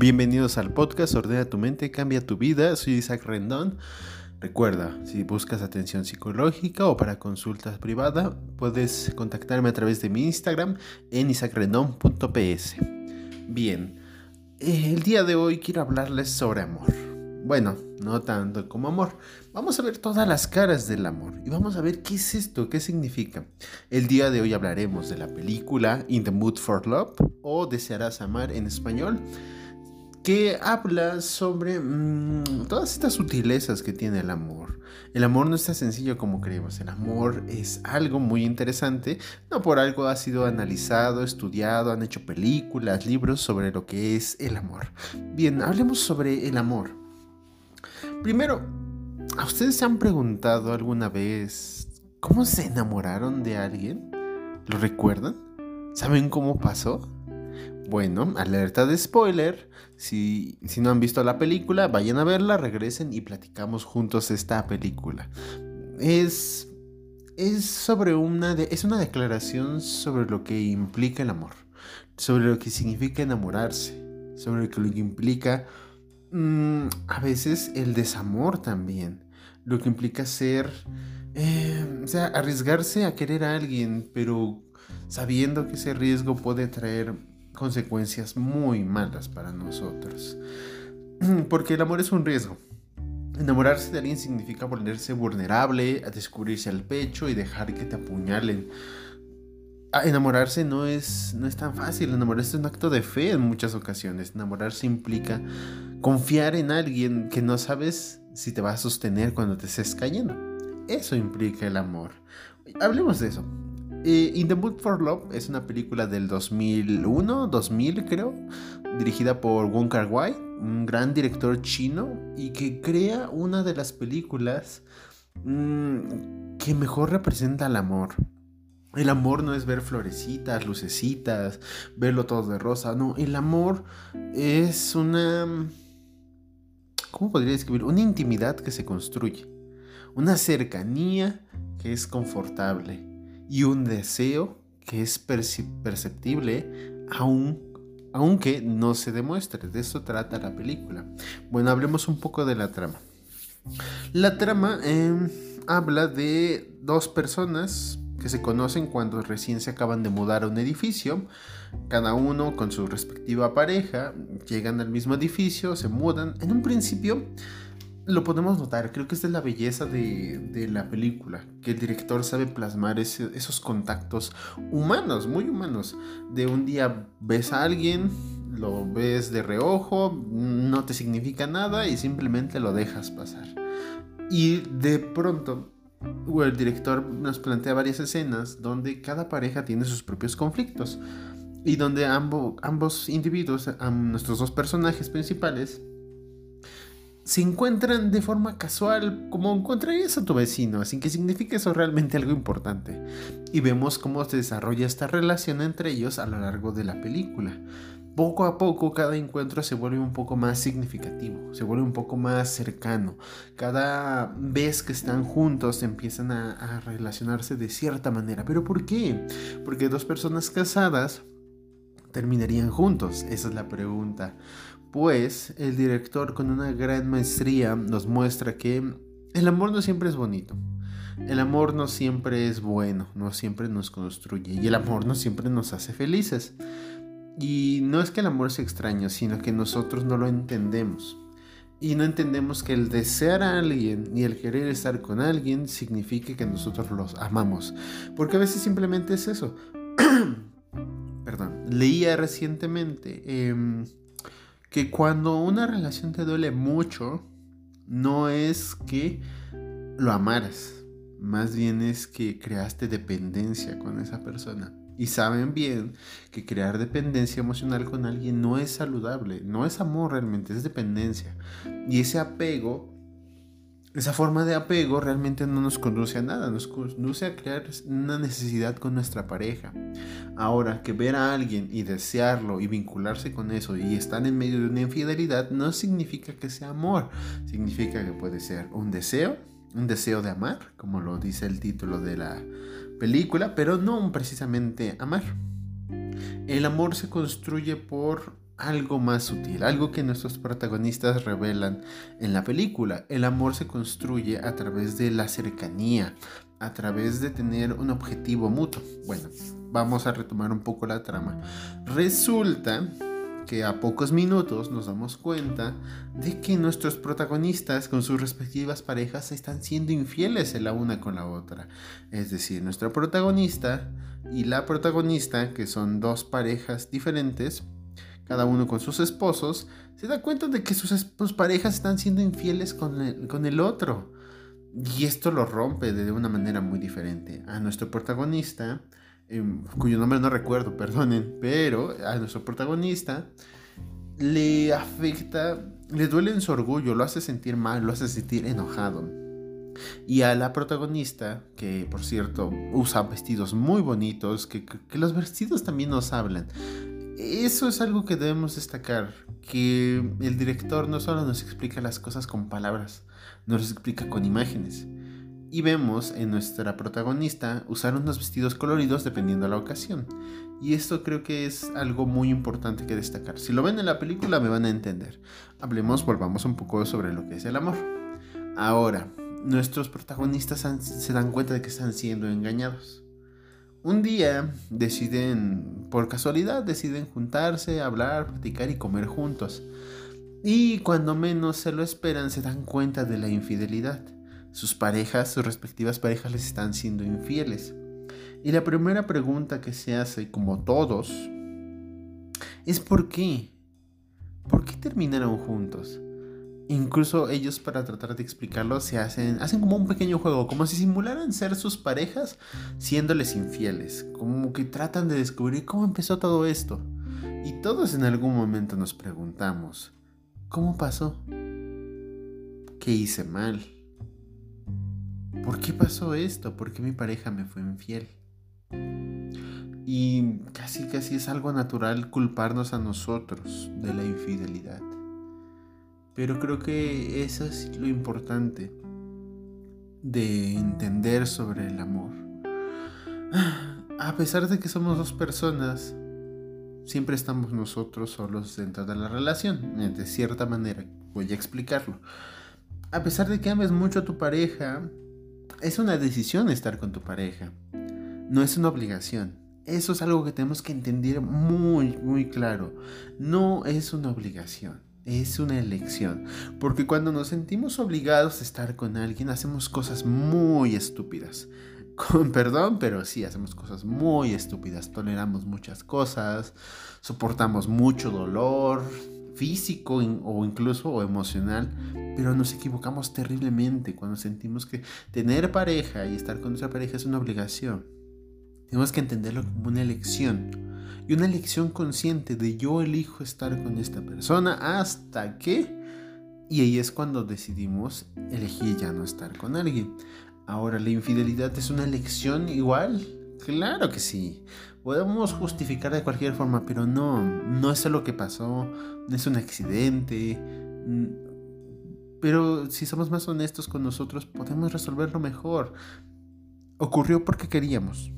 Bienvenidos al podcast Ordena tu mente, cambia tu vida. Soy Isaac Rendón. Recuerda, si buscas atención psicológica o para consultas privadas, puedes contactarme a través de mi Instagram en isacrendon.ps. Bien, eh, el día de hoy quiero hablarles sobre amor. Bueno, no tanto como amor. Vamos a ver todas las caras del amor y vamos a ver qué es esto, qué significa. El día de hoy hablaremos de la película In the Mood for Love o Desearás Amar en español, que habla sobre mm, todas estas sutilezas que tiene el amor. El amor no es tan sencillo como creemos, el amor es algo muy interesante, no por algo ha sido analizado, estudiado, han hecho películas, libros sobre lo que es el amor. Bien, hablemos sobre el amor. Primero, ¿a ustedes se han preguntado alguna vez cómo se enamoraron de alguien? ¿Lo recuerdan? ¿Saben cómo pasó? Bueno, alerta de spoiler. Si, si, no han visto la película, vayan a verla, regresen y platicamos juntos esta película. Es, es sobre una, es una declaración sobre lo que implica el amor, sobre lo que significa enamorarse, sobre lo que implica Mm, a veces el desamor también, lo que implica ser, eh, o sea, arriesgarse a querer a alguien, pero sabiendo que ese riesgo puede traer consecuencias muy malas para nosotros. Porque el amor es un riesgo. Enamorarse de alguien significa ponerse vulnerable, a descubrirse al pecho y dejar que te apuñalen enamorarse no es, no es tan fácil. Enamorarse es un acto de fe en muchas ocasiones. Enamorarse implica confiar en alguien que no sabes si te va a sostener cuando te estés cayendo. Eso implica el amor. Hablemos de eso. Eh, In the Mood for Love es una película del 2001, 2000 creo, dirigida por Wong Kar Wai, un gran director chino y que crea una de las películas mm, que mejor representa el amor. El amor no es ver florecitas, lucecitas, verlo todo de rosa. No, el amor es una... ¿Cómo podría describir? Una intimidad que se construye. Una cercanía que es confortable. Y un deseo que es perceptible aún, aunque no se demuestre. De eso trata la película. Bueno, hablemos un poco de la trama. La trama em, habla de dos personas que se conocen cuando recién se acaban de mudar a un edificio, cada uno con su respectiva pareja, llegan al mismo edificio, se mudan. En un principio lo podemos notar, creo que es de la belleza de, la película, que el director sabe plasmar esos contactos humanos, muy humanos, de un día ves a alguien, lo ves de reojo, no te significa nada y simplemente lo dejas pasar. Y de pronto el director nos plantea varias escenas donde cada pareja tiene sus propios conflictos y donde ambos individuos, nuestros dos personajes principales, se encuentran de forma casual, como encontrarías a tu vecino, sin que signifique eso realmente algo importante. Y vemos cómo se desarrolla esta relación entre ellos a lo largo de la película poco a poco cada encuentro se vuelve un poco más significativo, se vuelve un poco más cercano. Cada vez que están juntos empiezan a, relacionarse de cierta manera. ¿Pero por qué? Porque dos personas casadas terminarían juntos? Esa es la pregunta. Pues el director con una gran maestría nos muestra que el amor no siempre es bonito. El amor no siempre es bueno, no siempre nos construye y el amor no siempre nos hace felices. Y no es que el amor sea extraño, sino que nosotros no lo entendemos. Y no entendemos que el desear a alguien y el querer estar con alguien signifique que nosotros los amamos. Porque a veces simplemente es eso. Perdón. Leía recientemente em, que cuando una relación te duele mucho, no es que lo amaras. Más bien es que creaste dependencia con esa persona y saben bien que crear dependencia emocional con alguien no es saludable, no es amor realmente, es dependencia. Y ese apego, esa forma de apego realmente no nos conduce a nada, nos conduce a crear una necesidad con nuestra pareja. Ahora, que ver a alguien y desearlo y vincularse con eso y estar en medio de una infidelidad no significa que sea amor, significa que puede ser un deseo, un deseo de amar, como lo dice el título de la película, pero no precisamente amar. El amor se construye por algo más sutil, algo que nuestros protagonistas revelan en la película. El amor se construye a través de la cercanía, a través de tener un objetivo mutuo. Bueno, vamos a retomar un poco la trama. Resulta que a pocos minutos nos damos cuenta de que nuestros protagonistas con sus respectivas parejas están siendo infieles la una con la otra. Es decir, nuestro protagonista y la protagonista, que son dos parejas diferentes, cada uno con sus esposos, se da cuenta de que sus, parejas están siendo infieles con el, otro. Y esto lo rompe de una manera muy diferente. A nuestro protagonista, em, cuyo nombre no recuerdo, perdonen, pero a nuestro protagonista le afecta, le duele en su orgullo, lo hace sentir mal, lo hace sentir enojado. Y a la protagonista, que por cierto usa vestidos muy bonitos, que los vestidos también nos hablan eso es algo que debemos destacar, que el director no solo nos explica las cosas con palabras, nos explica con imágenes. Y vemos en nuestra protagonista usar unos vestidos coloridos dependiendo de la ocasión. Y esto creo que es algo muy importante que destacar. Si lo ven en la película me van a entender. Hablemos, volvamos un poco sobre lo que es el amor. Ahora, nuestros protagonistas se dan cuenta de que están siendo engañados. Un día deciden, por casualidad, deciden juntarse, hablar, platicar y comer juntos. Y cuando menos se lo esperan, se dan cuenta de la infidelidad. Sus parejas, sus respectivas parejas les están siendo infieles. Y la primera pregunta que se hace, como todos, es ¿por qué? ¿Por qué terminaron juntos? Incluso ellos para tratar de explicarlo se hacen, hacen como un pequeño juego, como si simularan ser sus parejas siéndoles infieles, como que tratan de descubrir cómo empezó todo esto. Y todos en algún momento nos preguntamos, ¿cómo pasó? ¿Qué hice mal? ¿Por qué pasó esto? ¿Por qué mi pareja me fue infiel? Y casi casi es algo natural culparnos a nosotros de la infidelidad. Pero creo que eso es lo importante de entender sobre el amor. A pesar de que somos dos personas, siempre estamos nosotros solos dentro de la relación, de cierta manera. Voy a explicarlo. A pesar de que ames mucho a tu pareja, es una decisión estar con tu pareja. No es una obligación. Eso es algo que tenemos que entender muy, muy claro. No es una obligación es una elección, porque cuando nos sentimos obligados a estar con alguien hacemos cosas muy estúpidas. Con perdón, pero sí, hacemos cosas muy estúpidas, toleramos muchas cosas, soportamos mucho dolor físico o incluso emocional, pero nos equivocamos terriblemente cuando sentimos que tener pareja y estar con nuestra pareja es una obligación. Tenemos que entenderlo como una elección y una elección consciente de yo elijo estar con esta persona hasta que... Y ahí es cuando decidimos elegir ya no estar con alguien. Ahora, ¿la infidelidad es una elección igual? Claro que sí. Podemos justificar de cualquier forma, pero no, no es lo que pasó, no es un accidente. Pero si somos más honestos con nosotros, podemos resolverlo mejor. Ocurrió porque queríamos.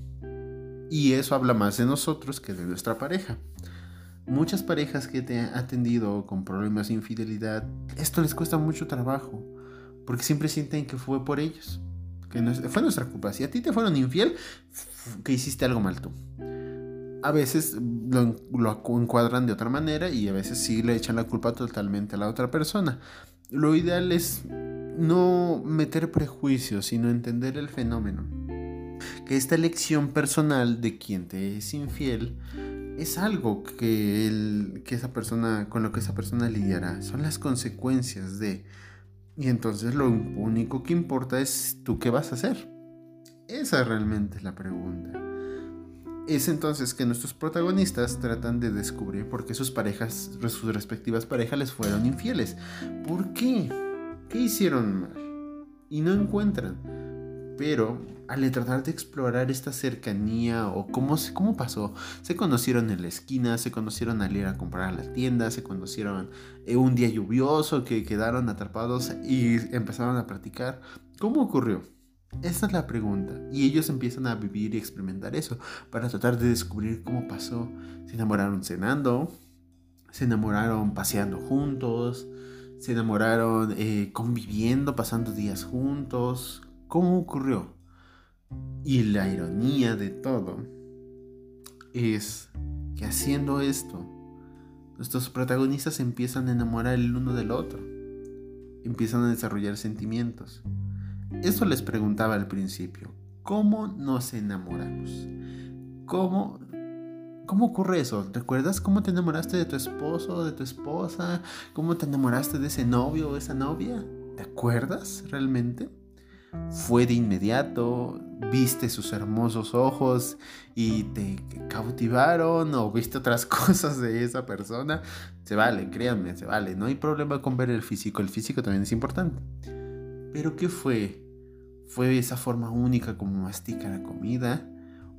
Y eso habla más de nosotros que de nuestra pareja. Muchas parejas que te han atendido con problemas de infidelidad, esto les cuesta mucho trabajo, porque siempre sienten que fue por ellos, que fue nuestra culpa. Si a ti te fueron infiel, que hiciste algo mal tú. A veces lo, lo encuadran de otra manera y a veces sí le echan la culpa totalmente a la otra persona. Lo ideal es no meter prejuicios, sino entender el fenómeno que esta elección personal de quien te es infiel es algo que, que esa persona, con lo que esa persona lidiará, son las consecuencias de... Y entonces lo único que importa es tú qué vas a hacer. Esa realmente es la pregunta. Es entonces que nuestros protagonistas tratan de descubrir por qué sus parejas, sus respectivas parejas les fueron infieles. ¿Por qué? ¿Qué hicieron mal? Y no encuentran. Pero al tratar de explorar esta cercanía o cómo, cómo pasó, se conocieron en la esquina, se conocieron al ir a comprar a la tienda, se conocieron en un día lluvioso que quedaron atrapados y empezaron a practicar. ¿Cómo ocurrió? Esa es la pregunta. Y ellos empiezan a vivir y experimentar eso para tratar de descubrir cómo pasó. Se enamoraron cenando, se enamoraron paseando juntos, se enamoraron eh, conviviendo, pasando días juntos. ¿Cómo ocurrió? Y la ironía de todo es que haciendo esto, nuestros protagonistas empiezan a enamorar el uno del otro, empiezan a desarrollar sentimientos. Eso les preguntaba al principio, ¿cómo nos enamoramos? ¿Cómo, ¿Cómo ocurre eso? ¿Recuerdas cómo te enamoraste de tu esposo o de tu esposa? ¿Cómo te enamoraste de ese novio o esa novia? ¿Te acuerdas realmente? ¿Fue de inmediato? ¿Viste sus hermosos ojos y te cautivaron? ¿O viste otras cosas de esa persona? Se vale, créanme, se vale. No hay problema con ver el físico. El físico también es importante. Pero ¿qué fue? ¿Fue esa forma única como mastica la comida?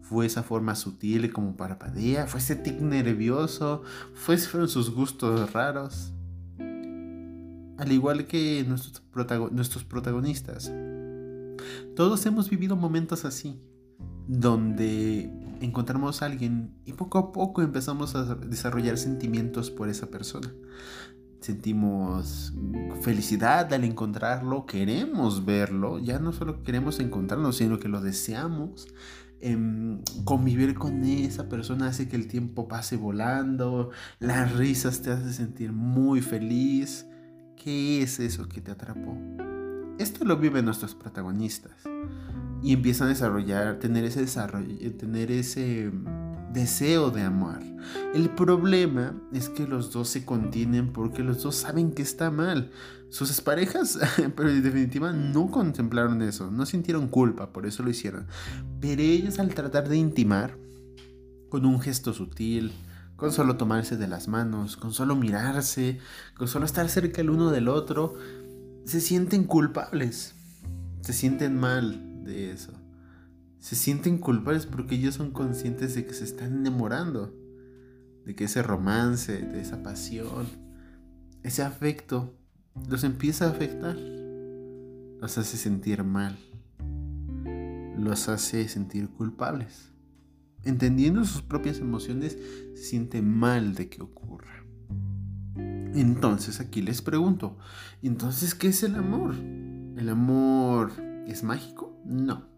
fue esa forma sutil como parpadea, fue ese tic nervioso, fue, fueron sus gustos raros. Al igual que nuestros, nuestros protagonistas. Todos hemos vivido momentos así, donde encontramos a alguien y poco a poco empezamos a desarrollar sentimientos por esa persona. Sentimos felicidad al encontrarlo, queremos verlo, ya no solo queremos encontrarlo, sino que lo deseamos Em, convivir con esa persona hace que el tiempo pase volando, las risas te hace sentir muy feliz. ¿Qué es eso que te atrapó? Esto lo viven nuestros protagonistas y empiezan a desarrollar, tener ese desarrollo, tener ese deseo de amar. El problema es que los dos se contienen porque los dos saben que está mal. Sus parejas, pero en definitiva, no contemplaron eso, no sintieron culpa, por eso lo hicieron. Pero ellos al tratar de intimar, con un gesto sutil, con solo tomarse de las manos, con solo mirarse, con solo estar cerca el uno del otro, se sienten culpables, se sienten mal de eso. Se sienten culpables porque ellos son conscientes de que se están enamorando, de que ese romance, de esa pasión, ese afecto, los empieza a afectar, los hace sentir mal, los hace sentir culpables. Entendiendo sus propias emociones, se siente mal de que ocurra. Entonces aquí les pregunto, entonces, ¿qué es el amor? ¿El amor es mágico? No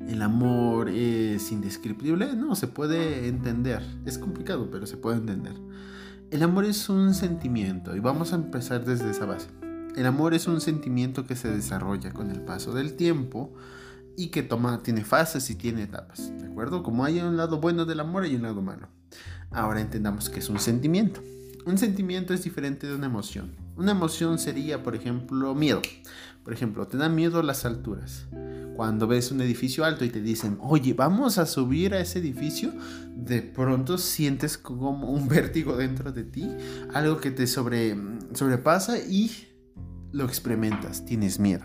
el amor es indescriptible, no, se puede entender. Es complicado, pero se puede entender. El amor es un sentimiento y vamos a empezar desde esa base. El amor es un sentimiento que se desarrolla con el paso del tiempo y que toma, tiene fases y tiene etapas, ¿de acuerdo? Como hay un lado bueno del amor, hay un lado malo. Ahora entendamos que es un sentimiento. Un sentimiento es diferente de una emoción. Una emoción sería, por ejemplo, miedo. Por ejemplo, te da miedo las alturas cuando ves un edificio alto y te dicen, oye, vamos a subir a ese edificio, de pronto sientes como un vértigo dentro de ti, algo que te sobre, sobrepasa y lo experimentas, tienes miedo.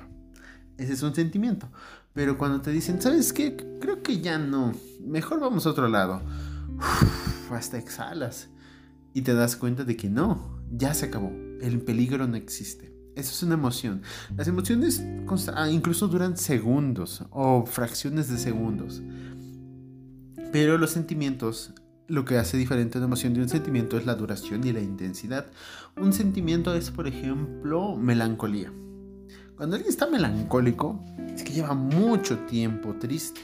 Ese es un sentimiento. Pero cuando te dicen, ¿sabes qué? Creo que ya no. Mejor vamos a otro lado. hasta exhalas. Y te das cuenta de que no, ya se acabó. El peligro no existe. Eso es una emoción. Las emociones ah, incluso duran segundos o fracciones de segundos. Pero los sentimientos, lo que hace diferente una emoción de un sentimiento es la duración y la intensidad. Un sentimiento es, por ejemplo, melancolía. Cuando alguien está melancólico, es que lleva mucho tiempo triste,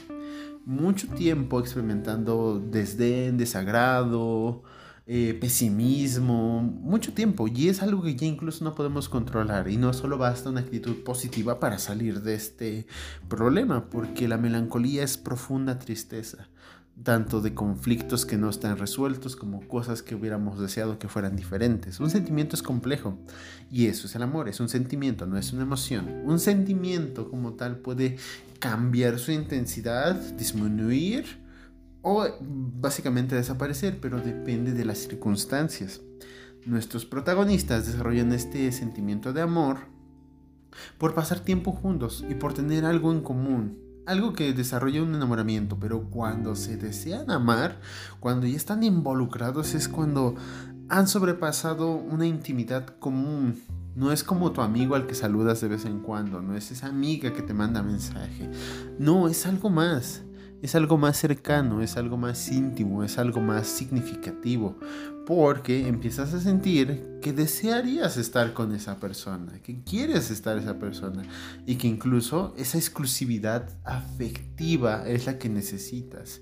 mucho tiempo experimentando desdén, desagrado, eh, pesimismo, mucho tiempo. Y es algo que ya incluso no podemos controlar. Y no solo basta una actitud positiva para salir de este problema, porque la melancolía es profunda tristeza, tanto de conflictos que no están resueltos como cosas que hubiéramos deseado que fueran diferentes. Un sentimiento es complejo. Y eso es el amor, es un sentimiento, no es una emoción. Un sentimiento como tal puede cambiar su intensidad, disminuir o básicamente desaparecer, pero depende de las circunstancias. Nuestros protagonistas desarrollan este sentimiento de amor por pasar tiempo juntos y por tener algo en común, algo que desarrolla un enamoramiento, pero cuando se desean amar, cuando ya están involucrados es cuando han sobrepasado una intimidad común. No es como tu amigo al que saludas de vez en cuando, no es esa amiga que te manda mensaje. No, es algo más es algo más cercano, es algo más íntimo, es algo más significativo, porque empiezas a sentir que desearías estar con esa persona, que quieres estar esa persona y que incluso esa exclusividad afectiva es la que necesitas.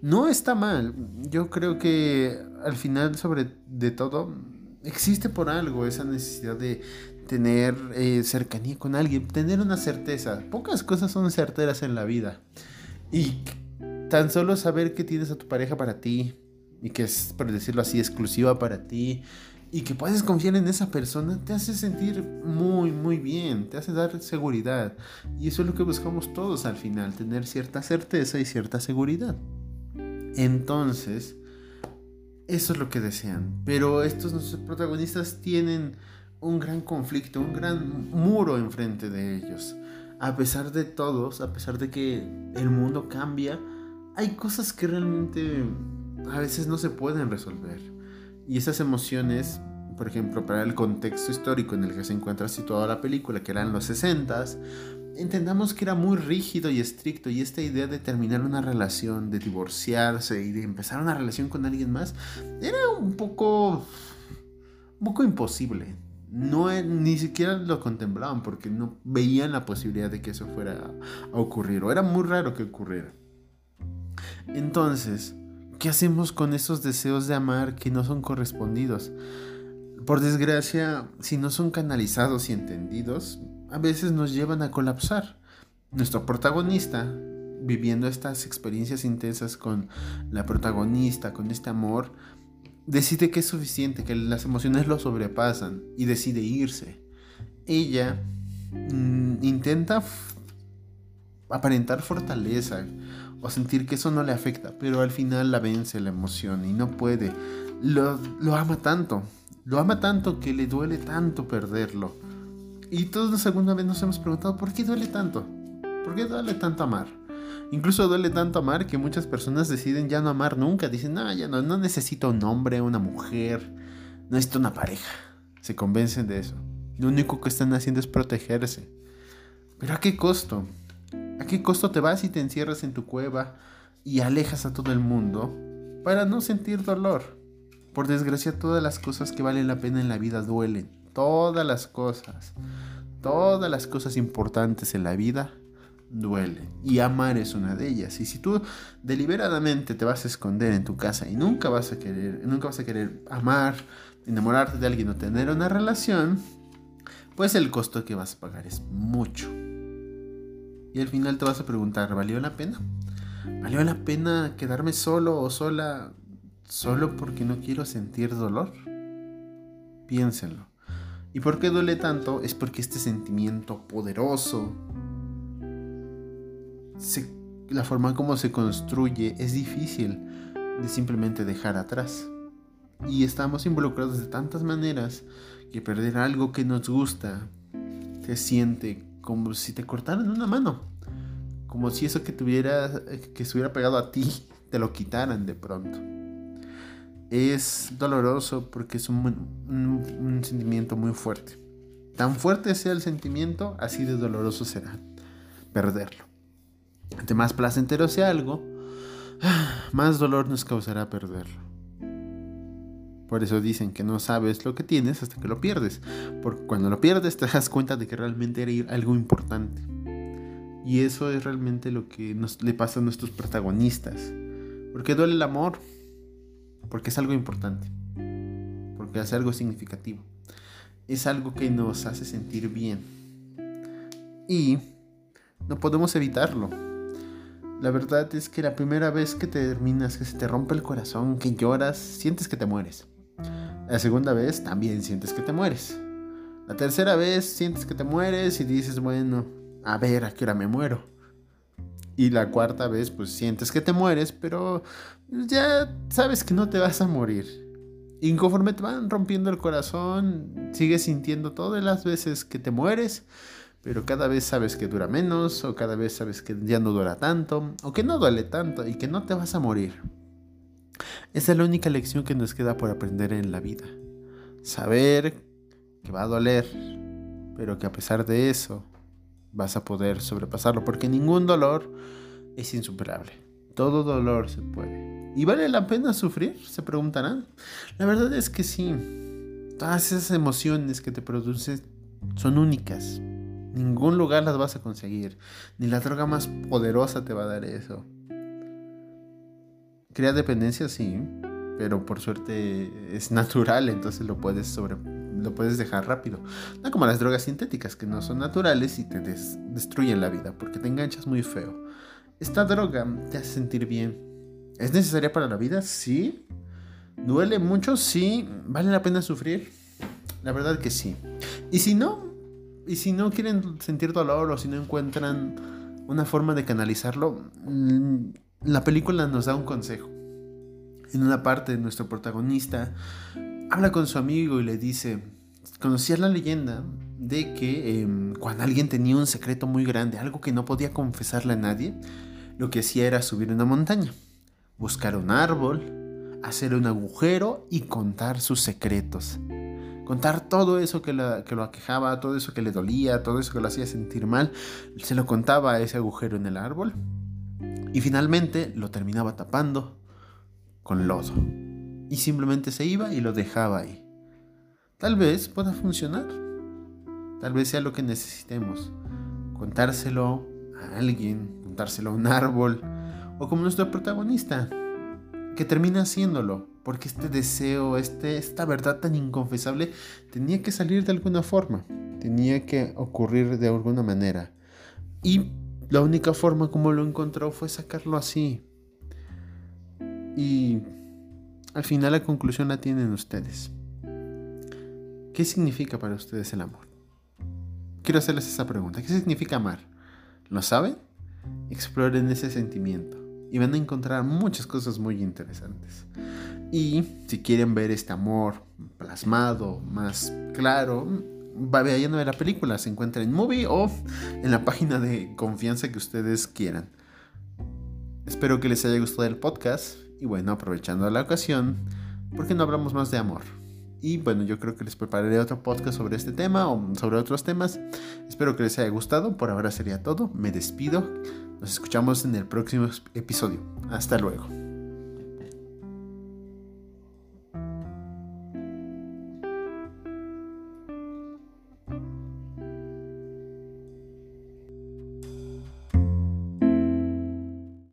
No está mal, yo creo que al final sobre de todo existe por algo esa necesidad de tener eh, cercanía con alguien, tener una certeza. Pocas cosas son certeras en la vida. Y tan solo saber que tienes a tu pareja para ti y que es, por decirlo así, exclusiva para ti y que puedes confiar en esa persona te hace sentir muy, muy bien, te hace dar seguridad. Y eso es lo que buscamos todos al final, tener cierta certeza y cierta seguridad. Entonces, eso es lo que desean. Pero estos nuestros protagonistas tienen un gran conflicto, un gran muro enfrente de ellos a pesar de todos, a pesar de que el mundo cambia, hay cosas que realmente a veces no se pueden resolver. Y esas emociones, por ejemplo, para el contexto histórico en el que se encuentra situada la película, que eran los 60 entendamos que era muy rígido y estricto y esta idea de terminar una relación, de divorciarse y de empezar una relación con alguien más, era un poco, un poco imposible no ni siquiera lo contemplaban porque no veían la posibilidad de que eso fuera a ocurrir o era muy raro que ocurriera. Entonces, ¿qué hacemos con esos deseos de amar que no son correspondidos? Por desgracia, si no son canalizados y entendidos, a veces nos llevan a colapsar. Nuestro protagonista, viviendo estas experiencias intensas con la protagonista, con este amor, decide que es suficiente, que las emociones lo sobrepasan y decide irse. Ella mm, intenta aparentar fortaleza o sentir que eso no le afecta, pero al final la vence la emoción y no puede. Lo, lo ama tanto, lo ama tanto que le duele tanto perderlo. Y todos alguna vez nos hemos preguntado, ¿por qué duele tanto? ¿Por qué duele tanto amar? Incluso duele tanto amar que muchas personas deciden ya no amar nunca. Dicen, no, ya no, no necesito un hombre, una mujer, no necesito una pareja. Se convencen de eso. Lo único que están haciendo es protegerse. Pero ¿a qué costo? ¿A qué costo te vas y te encierras en tu cueva y alejas a todo el mundo para no sentir dolor? Por desgracia, todas las cosas que valen la pena en la vida duelen. Todas las cosas. Todas las cosas importantes en la vida duele. Y amar es una de ellas. Y si tú deliberadamente te vas a esconder en tu casa y nunca vas a querer, nunca vas a querer amar, enamorarte de alguien o tener una relación, pues el costo que vas a pagar es mucho. Y al final te vas a preguntar, ¿valió la pena? ¿Valió la pena quedarme solo o sola solo porque no quiero sentir dolor? Piénsenlo. ¿Y por qué duele tanto? Es porque este sentimiento poderoso, la forma como se construye es difícil de simplemente dejar atrás. Y estamos involucrados de tantas maneras que perder algo que nos gusta se siente como si te cortaran una mano. Como si eso que tuviera que estuviera pegado a ti te lo quitaran de pronto. Es doloroso porque es un sentimiento muy fuerte. Tan fuerte sea el sentimiento, así de doloroso será perderlo. Más placentero sea algo, más dolor nos causará perderlo. Por eso dicen que no sabes lo que tienes hasta que lo pierdes. Porque cuando lo pierdes te das cuenta de que realmente era algo importante. Y eso es realmente lo que le pasa a nuestros protagonistas. Porque duele el amor. Porque es algo importante. Porque es algo significativo. Es algo que nos hace sentir bien. Y no podemos evitarlo la verdad es que la primera vez que te terminas, que se te rompe el corazón, que lloras, sientes que te mueres. La segunda vez también sientes que te mueres. La tercera vez sientes que te mueres y dices, bueno, a ver, ¿a qué hora me muero? Y la cuarta vez, pues sientes que te mueres, pero ya sabes que no te vas a morir. Y conforme te van rompiendo el corazón, sigues sintiendo todas las veces que te mueres, pero cada vez sabes que dura menos, o cada vez sabes que ya no dura tanto, o que no duele tanto y que no te vas a morir. Esa es la única lección que nos queda por aprender en la vida. Saber que va a doler, pero que a pesar de eso vas a poder sobrepasarlo, porque ningún dolor es insuperable. todo dolor se puede. ¿Y vale la pena sufrir? Se preguntarán. La verdad es que sí. Todas esas emociones que te producen son únicas. Ningún lugar las vas a conseguir. Ni la droga más poderosa te va a dar eso. Crea dependencia, sí. Pero por suerte es natural, entonces lo puedes sobre lo puedes dejar rápido. No como las drogas sintéticas que no son naturales y te destruyen la vida porque te enganchas muy feo. Esta droga te hace sentir bien. ¿Es necesaria para la vida? Sí. ¿Duele mucho? Sí. ¿Vale la pena sufrir? La verdad que sí. Y si no, y si no quieren sentir dolor o si no encuentran una forma de canalizarlo, mm, la película nos da un consejo. En una parte, nuestro protagonista habla con su amigo y le dice, conocía la leyenda de que em, cuando alguien tenía un secreto muy grande, algo que no podía confesarle a nadie, lo que hacía era subir una montaña, buscar un árbol, hacer un agujero y contar sus secretos. Contar todo eso que, lo aquejaba, todo eso que le dolía, todo eso que lo hacía sentir mal, se lo contaba a ese agujero en el árbol y finalmente lo terminaba tapando con lodo. Y simplemente se iba y lo dejaba ahí. Tal vez pueda funcionar. Tal vez sea lo que necesitemos. Contárselo a alguien, contárselo a un árbol, o como nuestro protagonista, que termina haciéndolo, porque este deseo, este, esta verdad tan inconfesable, tenía que salir de alguna forma, tenía que ocurrir de alguna manera. Y la única forma como lo encontró fue sacarlo así. Y al final la conclusión la tienen ustedes. ¿Qué significa para ustedes el amor? Quiero hacerles esa pregunta. ¿Qué significa amar? ¿Lo saben? Exploren ese sentimiento y van a encontrar muchas cosas muy interesantes. Y si quieren ver este amor plasmado, más claro, vayan a ver la película. Se encuentra en Movie o en la página de confianza que ustedes quieran. Espero que les haya gustado el podcast. Y bueno, aprovechando la ocasión, ¿por qué no hablamos más de amor? Y bueno, yo creo que les prepararé otro podcast sobre este tema o sobre otros temas. Espero que les haya gustado. Por ahora sería todo. Me despido. Nos escuchamos en el próximo episodio. Hasta luego.